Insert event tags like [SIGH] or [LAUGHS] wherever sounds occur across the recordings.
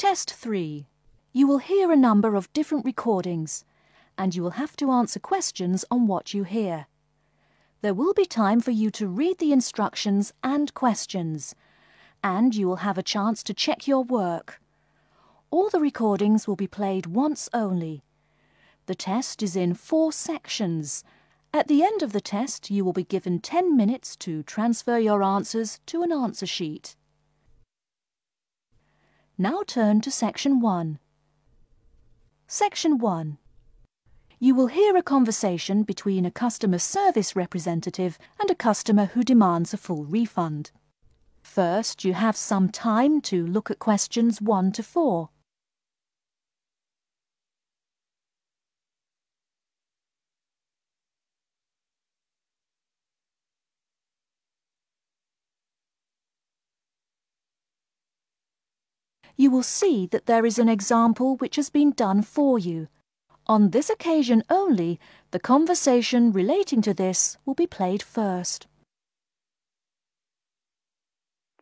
Test 3. You will hear a number of different recordings and you will have to answer questions on what you hear. There will be time for you to read the instructions and questions, and you will have a chance to check your work. All the recordings will be played once only. The test is in four sections. At the end of the test, you will be given 10 minutes to transfer your answers to an answer sheet. Now turn to Section 1. Section 1. You will hear a conversation between a customer service representative and a customer who demands a full refund. First, you have some time to look at questions 1 to 4. You will see that there is an example which has been done for you. On this occasion only, the conversation relating to this will be played first.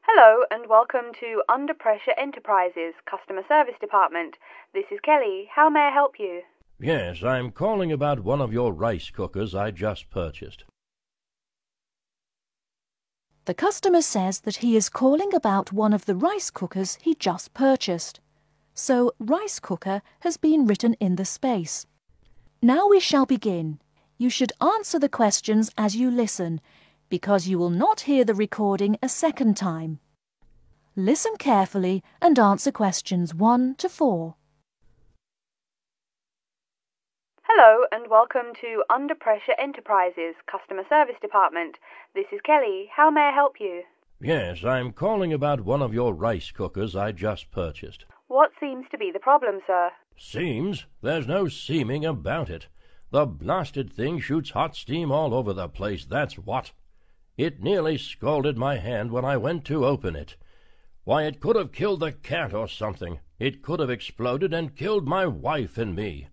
Hello and welcome to Under Pressure Enterprises Customer Service Department. This is Kelly. How may I help you? Yes, I'm calling about one of your rice cookers I just purchased. The customer says that he is calling about one of the rice cookers he just purchased. So rice cooker has been written in the space. Now we shall begin. You should answer the questions as you listen, because you will not hear the recording a second time. Listen carefully and answer questions 1 to 4. Hello and welcome to Under Pressure Enterprises Customer Service Department. This is Kelly. How may I help you? Yes, I'm calling about one of your rice cookers I just purchased. What seems to be the problem, sir? Seems? There's no seeming about it. The blasted thing shoots hot steam all over the place, that's what. It nearly scalded my hand when I went to open it. Why, it could have killed the cat or something. It could have exploded and killed my wife and me.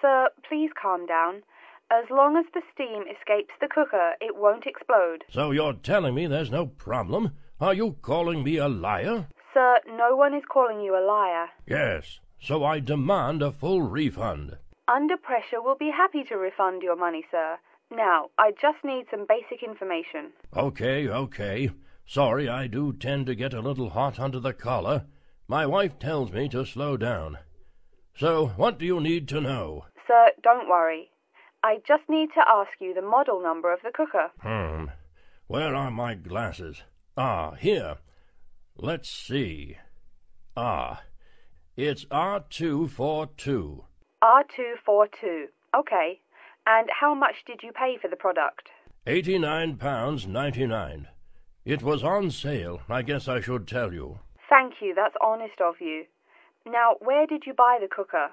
Sir, please calm down. As long as the steam escapes the cooker, it won't explode. So you're telling me there's no problem? Are you calling me a liar? Sir, no one is calling you a liar. Yes, so I demand a full refund. Under pressure we'll be happy to refund your money, sir. Now, I just need some basic information. Okay, okay. Sorry, I do tend to get a little hot under the collar. My wife tells me to slow down. So, what do you need to know? Sir, don't worry. I just need to ask you the model number of the cooker. Hmm. Where are my glasses? Ah, here. Let's see. Ah, it's R242. R242. Okay. And how much did you pay for the product? Eighty-nine pounds ninety-nine. It was on sale. I guess I should tell you. Thank you. That's honest of you. Now, where did you buy the cooker?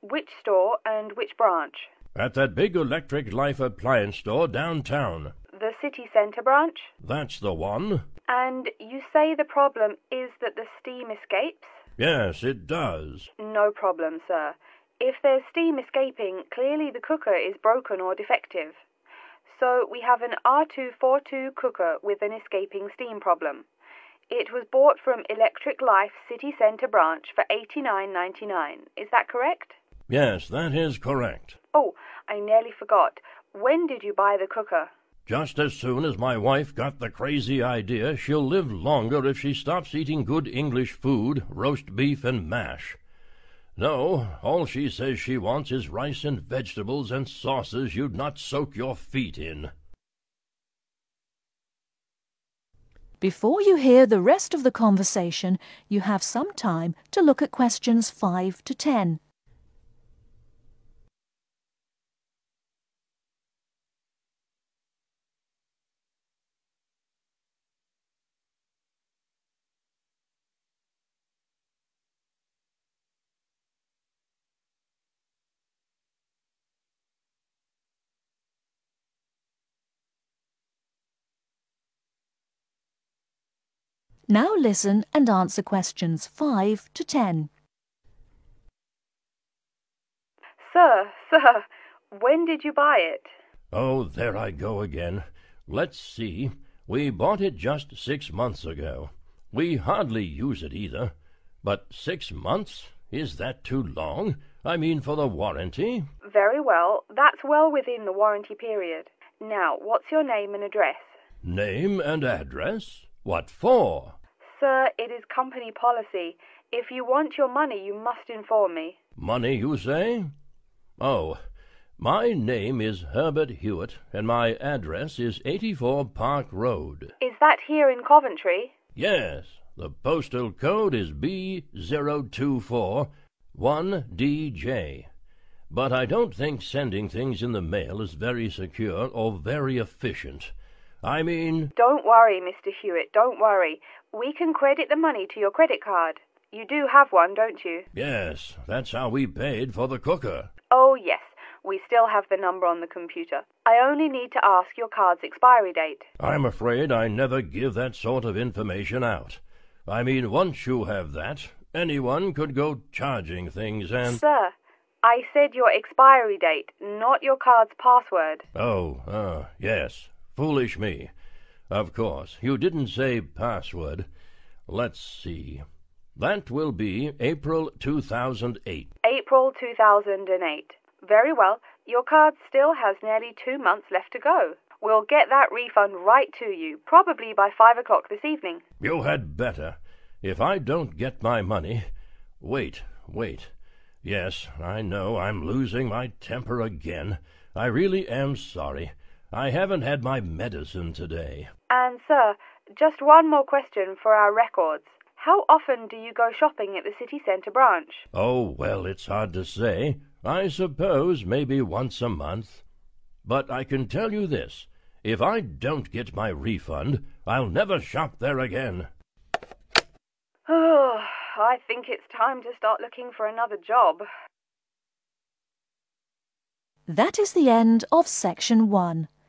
Which store and which branch? At that big Electric Life appliance store downtown. The city centre branch? That's the one. And you say the problem is that the steam escapes? Yes, it does. No problem, sir. If there's steam escaping, clearly the cooker is broken or defective. So we have an R242 cooker with an escaping steam problem. It was bought from Electric Life City Centre branch for eighty nine ninety nine. Is that correct? Yes, that is correct. Oh, I nearly forgot. When did you buy the cooker? Just as soon as my wife got the crazy idea she'll live longer if she stops eating good English food, roast beef and mash. No, all she says she wants is rice and vegetables and sauces you'd not soak your feet in. Before you hear the rest of the conversation, you have some time to look at questions 5 to 10. Now listen and answer questions 5 to 10. Sir, sir, when did you buy it? Oh, there I go again. Let's see. We bought it just six months ago. We hardly use it either. But six months? Is that too long? I mean for the warranty? Very well. That's well within the warranty period. Now, what's your name and address? Name and address? What for? Sir, it is company policy. If you want your money, you must inform me. Money, you say? Oh, my name is Herbert Hewitt, and my address is 84 Park Road. Is that here in Coventry? Yes, the postal code is B024 1DJ. But I don't think sending things in the mail is very secure or very efficient. I mean, Don't worry, Mr. Hewitt, don't worry. We can credit the money to your credit card. You do have one, don't you? yes, that's how we paid for the cooker. Oh, yes. We still have the number on the computer. I only need to ask your card's expiry date. I'm afraid I never give that sort of information out. I mean, once you have that, anyone could go charging things and. Sir, I said your expiry date, not your card's password. Oh, uh, yes. Foolish me. Of course, you didn't say password. Let's see. That will be April 2008. April 2008. Very well. Your card still has nearly two months left to go. We'll get that refund right to you, probably by five o'clock this evening. You had better. If I don't get my money. Wait, wait. Yes, I know I'm losing my temper again. I really am sorry. I haven't had my medicine today. And, sir, just one more question for our records. How often do you go shopping at the city centre branch? Oh, well, it's hard to say. I suppose maybe once a month. But I can tell you this if I don't get my refund, I'll never shop there again. Oh, [SIGHS] I think it's time to start looking for another job. That is the end of section one.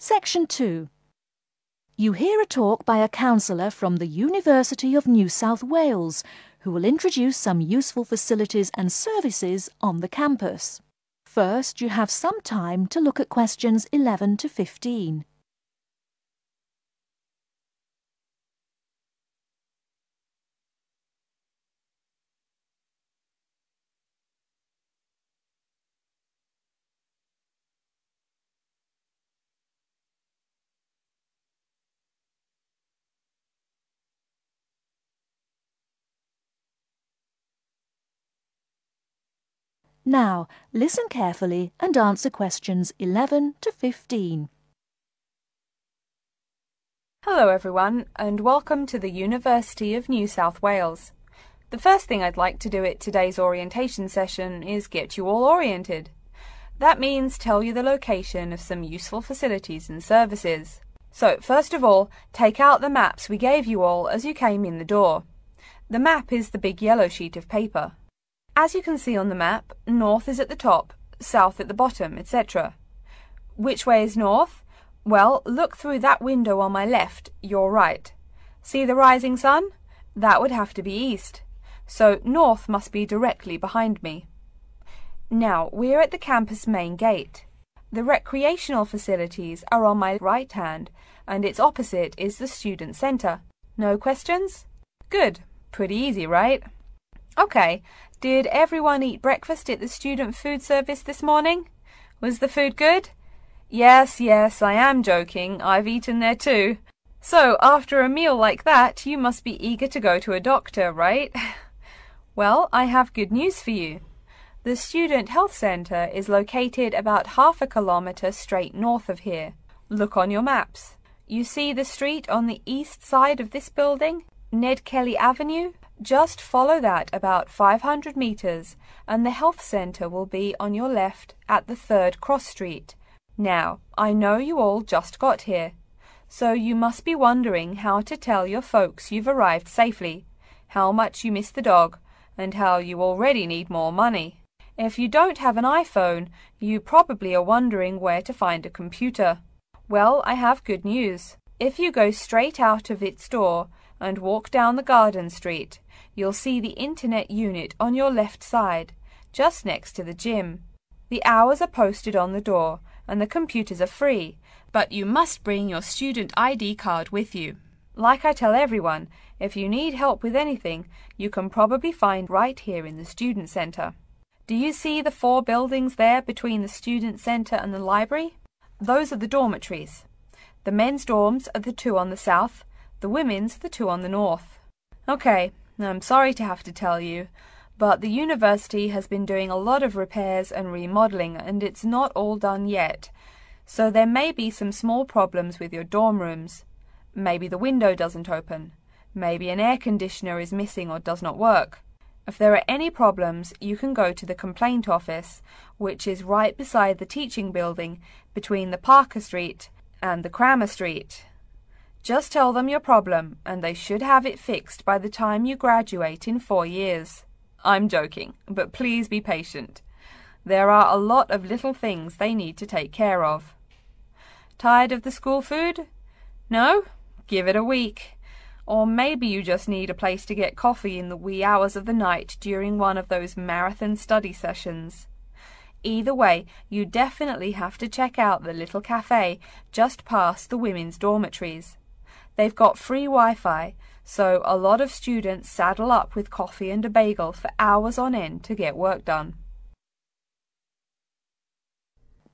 Section 2. You hear a talk by a counsellor from the University of New South Wales who will introduce some useful facilities and services on the campus. First, you have some time to look at questions 11 to 15. Now, listen carefully and answer questions 11 to 15. Hello, everyone, and welcome to the University of New South Wales. The first thing I'd like to do at today's orientation session is get you all oriented. That means tell you the location of some useful facilities and services. So, first of all, take out the maps we gave you all as you came in the door. The map is the big yellow sheet of paper. As you can see on the map, north is at the top, south at the bottom, etc. Which way is north? Well, look through that window on my left, your right. See the rising sun? That would have to be east. So north must be directly behind me. Now, we're at the campus main gate. The recreational facilities are on my right hand, and its opposite is the student center. No questions? Good. Pretty easy, right? Okay. Did everyone eat breakfast at the student food service this morning? Was the food good? Yes, yes, I am joking. I've eaten there too. So, after a meal like that, you must be eager to go to a doctor, right? [LAUGHS] well, I have good news for you. The Student Health Centre is located about half a kilometre straight north of here. Look on your maps. You see the street on the east side of this building? Ned Kelly Avenue? Just follow that about 500 metres and the health centre will be on your left at the third cross street. Now, I know you all just got here, so you must be wondering how to tell your folks you've arrived safely, how much you miss the dog, and how you already need more money. If you don't have an iPhone, you probably are wondering where to find a computer. Well, I have good news. If you go straight out of its door and walk down the garden street, you'll see the internet unit on your left side, just next to the gym. The hours are posted on the door and the computers are free, but you must bring your student ID card with you. Like I tell everyone, if you need help with anything, you can probably find right here in the Student Center. Do you see the four buildings there between the student centre and the library? Those are the dormitories. The men's dorms are the two on the south, the women's the two on the north. Okay, I'm sorry to have to tell you, but the university has been doing a lot of repairs and remodelling and it's not all done yet. So there may be some small problems with your dorm rooms. Maybe the window doesn't open. Maybe an air conditioner is missing or does not work. If there are any problems, you can go to the complaint office, which is right beside the teaching building between the Parker Street and the Cramer Street. Just tell them your problem, and they should have it fixed by the time you graduate in four years. I'm joking, but please be patient. There are a lot of little things they need to take care of. Tired of the school food? No? Give it a week. Or maybe you just need a place to get coffee in the wee hours of the night during one of those marathon study sessions. Either way, you definitely have to check out the little cafe just past the women's dormitories. They've got free Wi Fi, so a lot of students saddle up with coffee and a bagel for hours on end to get work done.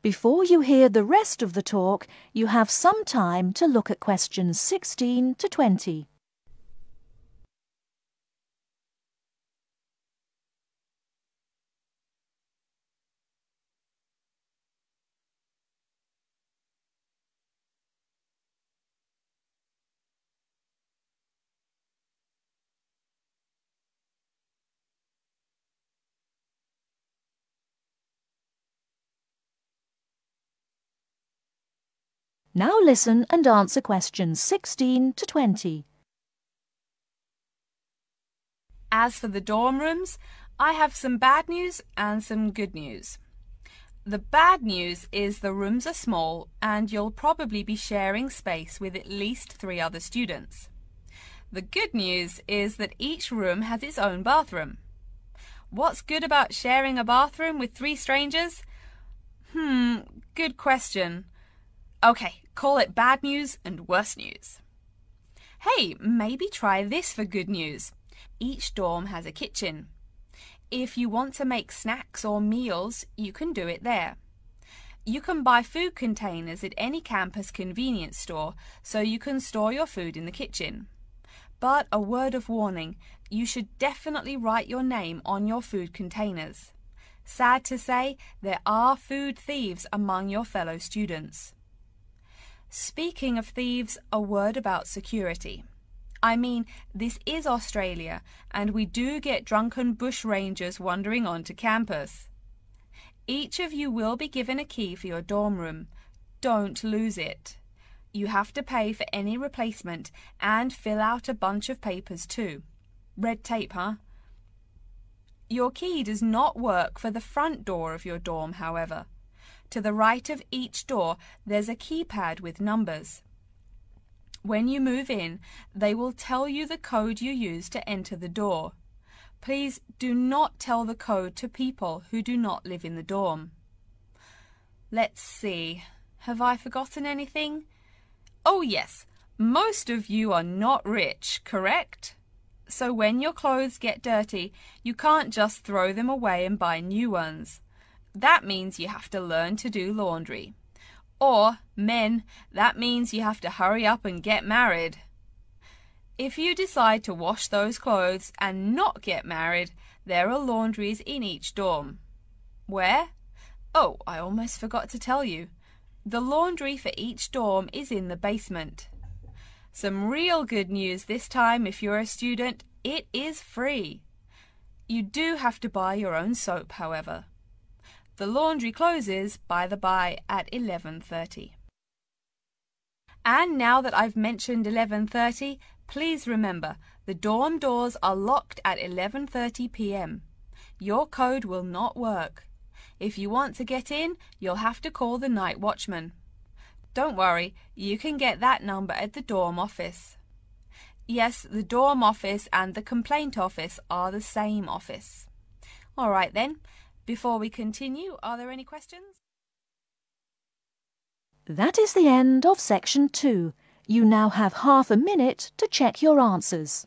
Before you hear the rest of the talk, you have some time to look at questions 16 to 20. Now listen and answer questions 16 to 20. As for the dorm rooms, I have some bad news and some good news. The bad news is the rooms are small and you'll probably be sharing space with at least three other students. The good news is that each room has its own bathroom. What's good about sharing a bathroom with three strangers? Hmm, good question. Okay, call it bad news and worse news. Hey, maybe try this for good news. Each dorm has a kitchen. If you want to make snacks or meals, you can do it there. You can buy food containers at any campus convenience store so you can store your food in the kitchen. But a word of warning you should definitely write your name on your food containers. Sad to say, there are food thieves among your fellow students. Speaking of thieves, a word about security. I mean, this is Australia, and we do get drunken bush rangers wandering onto campus. Each of you will be given a key for your dorm room. Don't lose it. You have to pay for any replacement and fill out a bunch of papers too. Red tape, huh? Your key does not work for the front door of your dorm, however. To the right of each door, there's a keypad with numbers. When you move in, they will tell you the code you use to enter the door. Please do not tell the code to people who do not live in the dorm. Let's see. Have I forgotten anything? Oh, yes. Most of you are not rich, correct? So when your clothes get dirty, you can't just throw them away and buy new ones. That means you have to learn to do laundry. Or, men, that means you have to hurry up and get married. If you decide to wash those clothes and not get married, there are laundries in each dorm. Where? Oh, I almost forgot to tell you. The laundry for each dorm is in the basement. Some real good news this time if you're a student, it is free. You do have to buy your own soap, however. The laundry closes, by the by, at 11:30. And now that I've mentioned 11:30, please remember the dorm doors are locked at 11:30 p.m. Your code will not work. If you want to get in, you'll have to call the night watchman. Don't worry, you can get that number at the dorm office. Yes, the dorm office and the complaint office are the same office. All right then, before we continue, are there any questions? That is the end of section two. You now have half a minute to check your answers.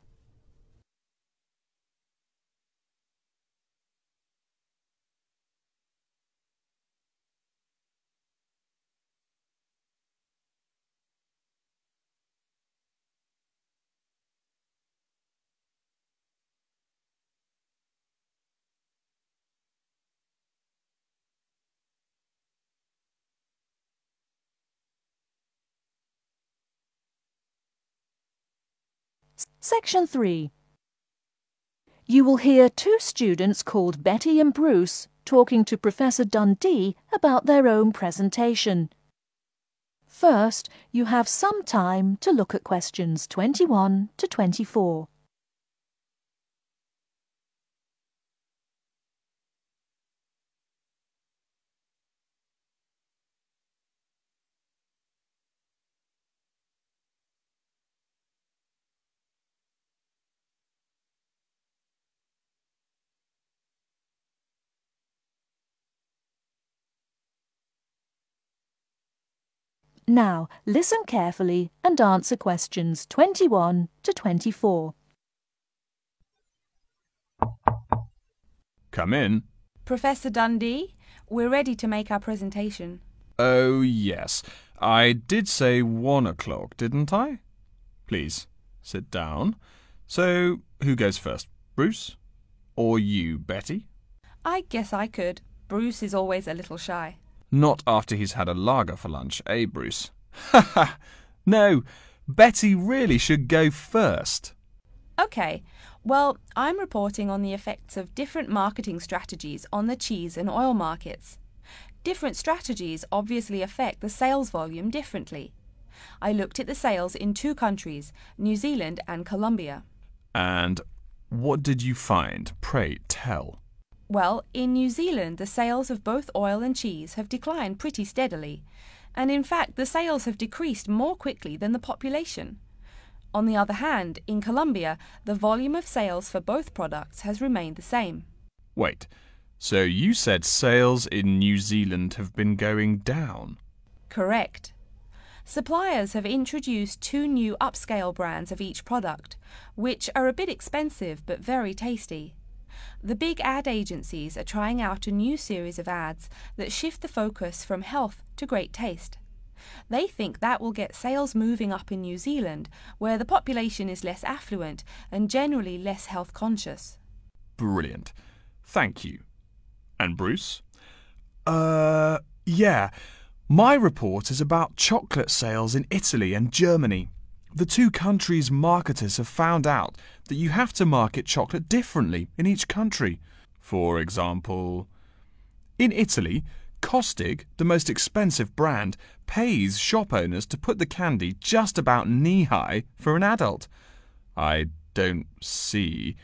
Section 3. You will hear two students called Betty and Bruce talking to Professor Dundee about their own presentation. First, you have some time to look at questions 21 to 24. Now, listen carefully and answer questions 21 to 24. Come in. Professor Dundee, we're ready to make our presentation. Oh, yes. I did say one o'clock, didn't I? Please, sit down. So, who goes first? Bruce? Or you, Betty? I guess I could. Bruce is always a little shy. Not after he's had a lager for lunch, eh, Bruce? Ha ha! No, Betty really should go first. Okay, well, I'm reporting on the effects of different marketing strategies on the cheese and oil markets. Different strategies obviously affect the sales volume differently. I looked at the sales in two countries, New Zealand and Colombia. And what did you find? Pray tell. Well, in New Zealand, the sales of both oil and cheese have declined pretty steadily, and in fact, the sales have decreased more quickly than the population. On the other hand, in Colombia, the volume of sales for both products has remained the same. Wait, so you said sales in New Zealand have been going down? Correct. Suppliers have introduced two new upscale brands of each product, which are a bit expensive but very tasty. The big ad agencies are trying out a new series of ads that shift the focus from health to great taste. They think that will get sales moving up in New Zealand, where the population is less affluent and generally less health conscious. Brilliant. Thank you. And Bruce? Uh, yeah. My report is about chocolate sales in Italy and Germany. The two countries' marketers have found out that you have to market chocolate differently in each country. For example, in Italy, Kostig, the most expensive brand, pays shop owners to put the candy just about knee high for an adult. I don't see.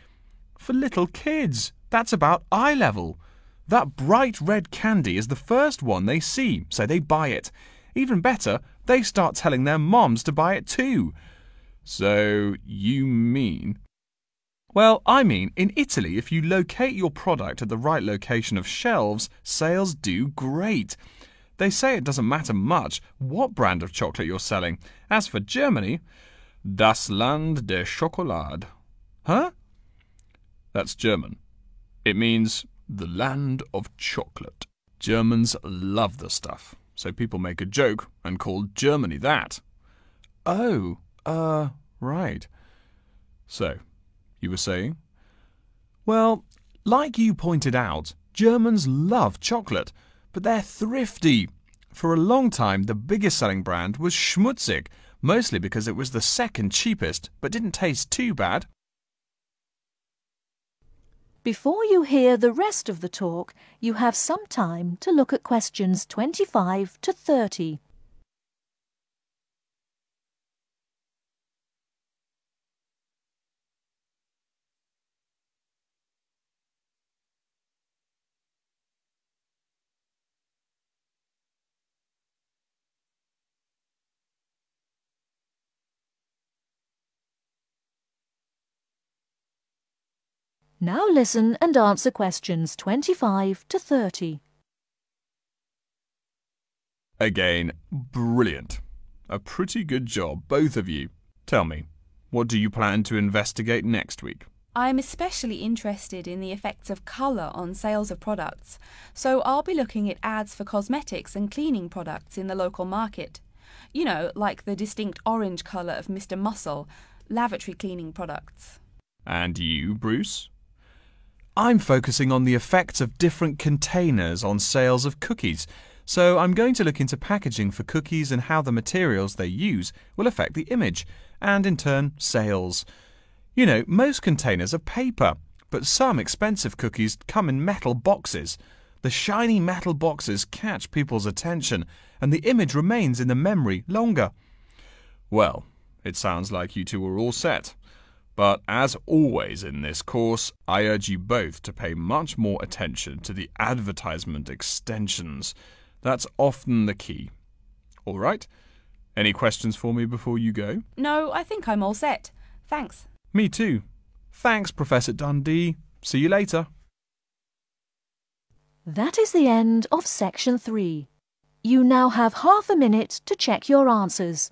For little kids, that's about eye level. That bright red candy is the first one they see, so they buy it. Even better, they start telling their moms to buy it too. So, you mean. Well, I mean, in Italy, if you locate your product at the right location of shelves, sales do great. They say it doesn't matter much what brand of chocolate you're selling. As for Germany, Das Land der Schokolade. Huh? That's German. It means the land of chocolate. Germans love the stuff, so people make a joke and call Germany that. Oh, uh, right. So, you were saying? Well, like you pointed out, Germans love chocolate, but they're thrifty. For a long time, the biggest selling brand was Schmutzig, mostly because it was the second cheapest, but didn't taste too bad. Before you hear the rest of the talk, you have some time to look at questions 25 to 30. Now listen and answer questions 25 to 30. Again, brilliant. A pretty good job, both of you. Tell me, what do you plan to investigate next week? I'm especially interested in the effects of colour on sales of products, so I'll be looking at ads for cosmetics and cleaning products in the local market. You know, like the distinct orange colour of Mr. Muscle, lavatory cleaning products. And you, Bruce? I'm focusing on the effects of different containers on sales of cookies. So I'm going to look into packaging for cookies and how the materials they use will affect the image, and in turn, sales. You know, most containers are paper, but some expensive cookies come in metal boxes. The shiny metal boxes catch people's attention, and the image remains in the memory longer. Well, it sounds like you two are all set. But as always in this course, I urge you both to pay much more attention to the advertisement extensions. That's often the key. All right? Any questions for me before you go? No, I think I'm all set. Thanks. Me too. Thanks, Professor Dundee. See you later. That is the end of section 3. You now have half a minute to check your answers.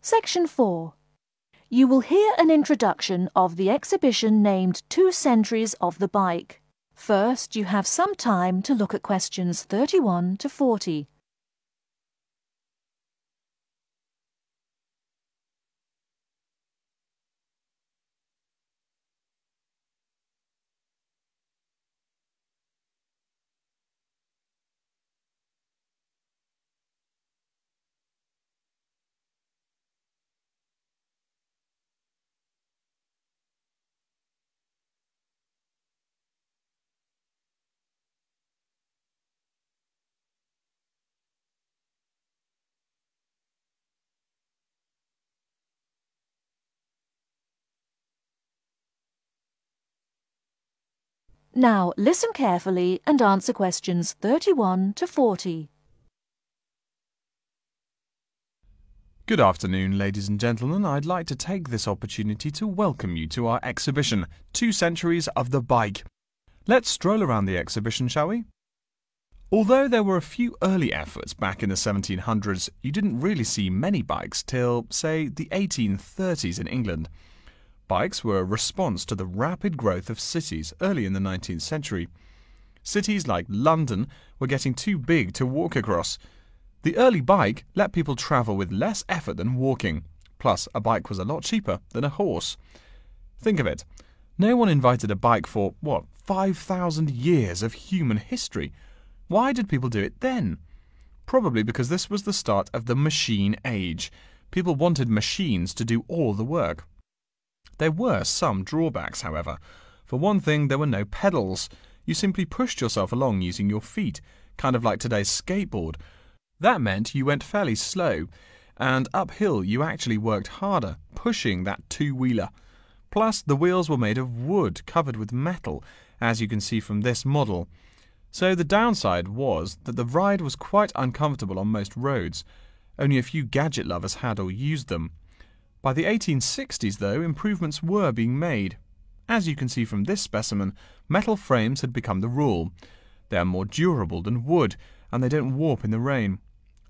Section 4. You will hear an introduction of the exhibition named Two Centuries of the Bike. First, you have some time to look at questions 31 to 40. Now listen carefully and answer questions 31 to 40. Good afternoon, ladies and gentlemen. I'd like to take this opportunity to welcome you to our exhibition, Two Centuries of the Bike. Let's stroll around the exhibition, shall we? Although there were a few early efforts back in the 1700s, you didn't really see many bikes till, say, the 1830s in England. Bikes were a response to the rapid growth of cities early in the 19th century. Cities like London were getting too big to walk across. The early bike let people travel with less effort than walking. Plus, a bike was a lot cheaper than a horse. Think of it. No one invited a bike for, what, 5,000 years of human history. Why did people do it then? Probably because this was the start of the machine age. People wanted machines to do all the work. There were some drawbacks, however. For one thing, there were no pedals. You simply pushed yourself along using your feet, kind of like today's skateboard. That meant you went fairly slow, and uphill you actually worked harder, pushing that two wheeler. Plus, the wheels were made of wood covered with metal, as you can see from this model. So the downside was that the ride was quite uncomfortable on most roads. Only a few gadget lovers had or used them. By the 1860s, though, improvements were being made. As you can see from this specimen, metal frames had become the rule. They are more durable than wood, and they don't warp in the rain.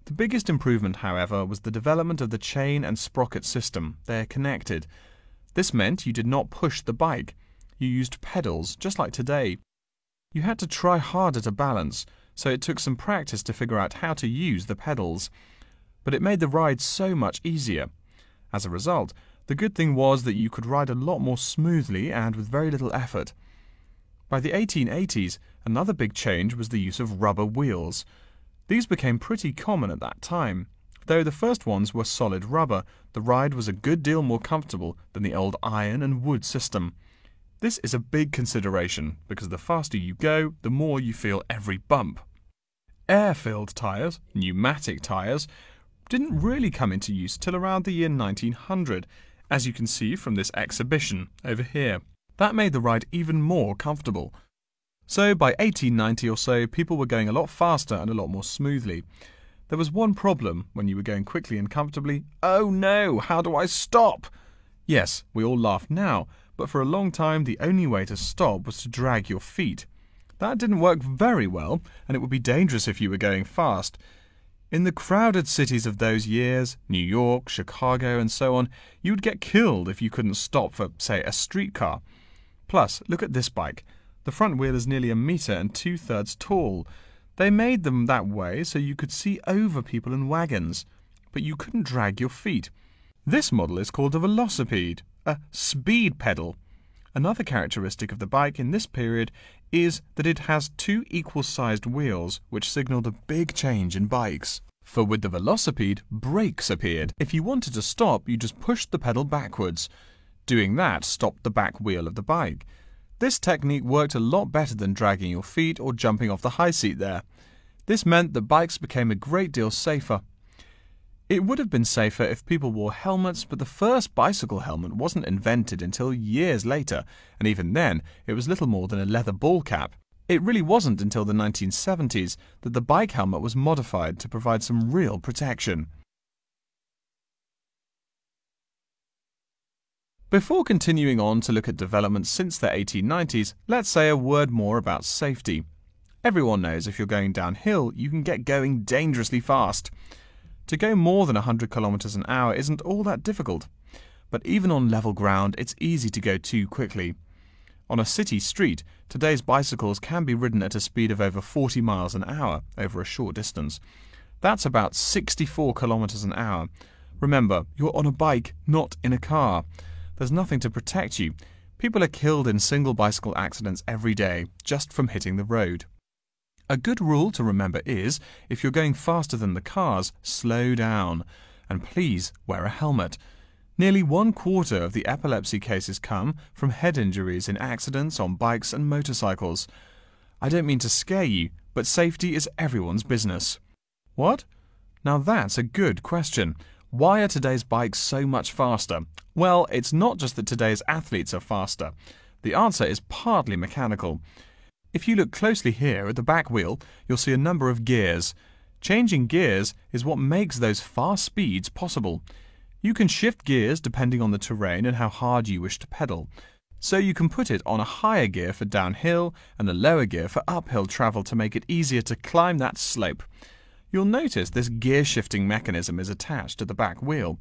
The biggest improvement, however, was the development of the chain and sprocket system. They are connected. This meant you did not push the bike. You used pedals, just like today. You had to try harder to balance, so it took some practice to figure out how to use the pedals. But it made the ride so much easier. As a result, the good thing was that you could ride a lot more smoothly and with very little effort. By the 1880s, another big change was the use of rubber wheels. These became pretty common at that time. Though the first ones were solid rubber, the ride was a good deal more comfortable than the old iron and wood system. This is a big consideration because the faster you go, the more you feel every bump. Air filled tyres, pneumatic tyres, didn't really come into use till around the year 1900, as you can see from this exhibition over here. That made the ride even more comfortable. So by 1890 or so, people were going a lot faster and a lot more smoothly. There was one problem when you were going quickly and comfortably. Oh no, how do I stop? Yes, we all laugh now, but for a long time the only way to stop was to drag your feet. That didn't work very well, and it would be dangerous if you were going fast. In the crowded cities of those years, New York, Chicago, and so on, you would get killed if you couldn't stop for, say, a streetcar. Plus, look at this bike. The front wheel is nearly a metre and two thirds tall. They made them that way so you could see over people and wagons, but you couldn't drag your feet. This model is called a velocipede, a speed pedal. Another characteristic of the bike in this period is that it has two equal sized wheels, which signalled a big change in bikes. For with the velocipede, brakes appeared. If you wanted to stop, you just pushed the pedal backwards. Doing that stopped the back wheel of the bike. This technique worked a lot better than dragging your feet or jumping off the high seat there. This meant that bikes became a great deal safer. It would have been safer if people wore helmets, but the first bicycle helmet wasn't invented until years later, and even then it was little more than a leather ball cap. It really wasn't until the 1970s that the bike helmet was modified to provide some real protection. Before continuing on to look at developments since the 1890s, let's say a word more about safety. Everyone knows if you're going downhill, you can get going dangerously fast. To go more than 100 kilometers an hour isn't all that difficult. But even on level ground, it's easy to go too quickly. On a city street, today's bicycles can be ridden at a speed of over 40 miles an hour over a short distance. That's about 64 kilometers an hour. Remember, you're on a bike, not in a car. There's nothing to protect you. People are killed in single bicycle accidents every day just from hitting the road. A good rule to remember is if you're going faster than the cars, slow down. And please wear a helmet. Nearly one quarter of the epilepsy cases come from head injuries in accidents on bikes and motorcycles. I don't mean to scare you, but safety is everyone's business. What? Now that's a good question. Why are today's bikes so much faster? Well, it's not just that today's athletes are faster. The answer is partly mechanical. If you look closely here at the back wheel, you'll see a number of gears. Changing gears is what makes those fast speeds possible. You can shift gears depending on the terrain and how hard you wish to pedal. So you can put it on a higher gear for downhill and a lower gear for uphill travel to make it easier to climb that slope. You'll notice this gear shifting mechanism is attached to the back wheel,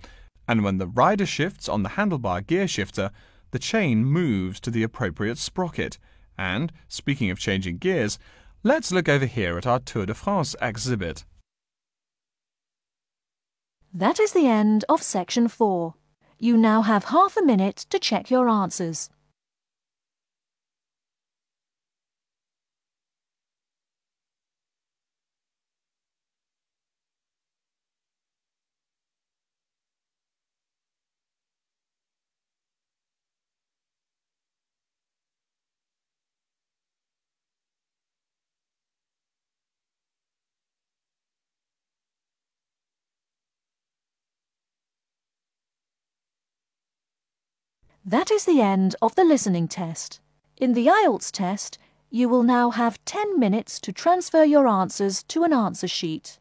and when the rider shifts on the handlebar gear shifter, the chain moves to the appropriate sprocket. And, speaking of changing gears, let's look over here at our Tour de France exhibit. That is the end of section 4. You now have half a minute to check your answers. That is the end of the listening test. In the IELTS test, you will now have 10 minutes to transfer your answers to an answer sheet.